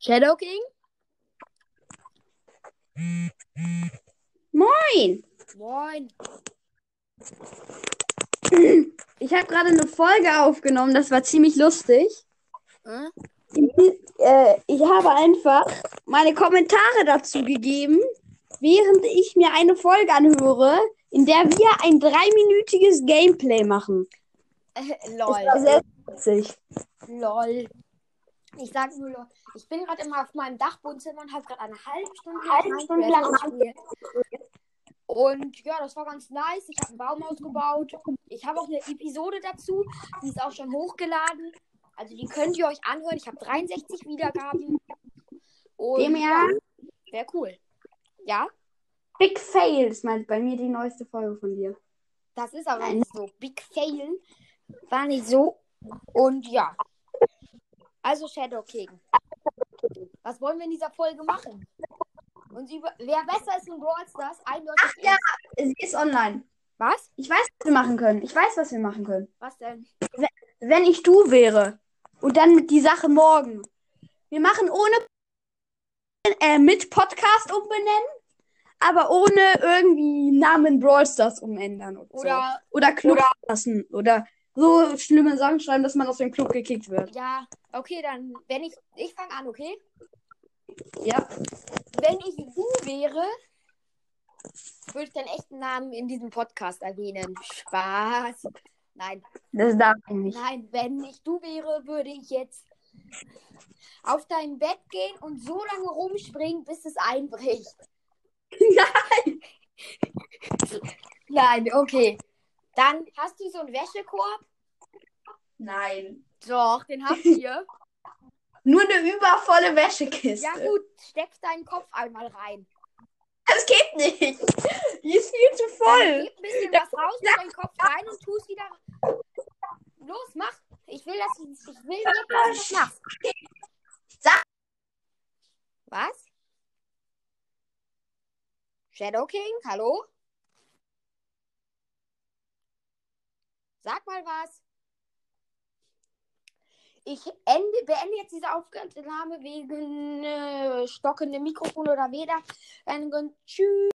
Shadow King? Moin! Moin. Ich habe gerade eine Folge aufgenommen, das war ziemlich lustig. Hm? Ich habe einfach meine Kommentare dazu gegeben, während ich mir eine Folge anhöre, in der wir ein dreiminütiges Gameplay machen. Äh, Das war lol. sehr witzig. Lol. Ich sag nur. Ich bin gerade immer auf meinem Dachwohnzimmer und habe gerade eine halbe Stunde lang Halbe Stunde lang gespielt. Und ja, das war ganz nice. Ich habe einen Baum ausgebaut. Ich habe auch eine Episode dazu. Die ist auch schon hochgeladen. Also die könnt ihr euch anhören. Ich habe 63 Wiedergaben. Und Dem ja, wäre cool. Ja, Big Fail ist mein, bei mir die neueste Folge von dir. das ist aber nicht so. Big Fail. War nicht so. Und ja. Also Shadow King. Was wollen wir in dieser Folge machen? Uns über wer besser ist in Brawl Stars? Eindeutig. Ach ja. Sie ist online. Was? Ich weiß, was wir machen können. Ich weiß, was wir machen können. Was denn? Wenn ich du wäre. Und dann mit die Sache morgen. Wir machen ohne äh, mit Podcast umbenennen, aber ohne irgendwie Namen Brawl Stars umändern oder, Oder so. oder Club lassen oder so schlimme Sachen schreiben, dass man aus dem Club gekickt wird. ja, okay, dann wenn ich ich fange an, okay? Ja. Wenn ich du wäre, würde ich deinen echten Namen in diesem Podcast erwähnen. Spaß. Nein, Das darf ich nicht. nein, wenn ich du wäre, würde ich jetzt auf dein Bett gehen und so lange rumspringen, bis es einbricht. Nein. Nein, okay. Dann hast du so einen Wäschekorb? Nein. Doch, den habt ihr. Nur eine übervolle Wäschekiste. Ja gut, steck deinen Kopf einmal rein. Das geht nicht. Die ist viel zu Dann voll. gib ein bisschen was raus, mit deinen Kopf rein und tu es wieder. Los, mach. Ich will, dass du, ich will dass du das machst. Sag. Was? Shadow King, hallo? Sag mal was. Ich ende, beende jetzt diese Aufnahme wegen äh, stockendem Mikrofon oder weder. Tschüss.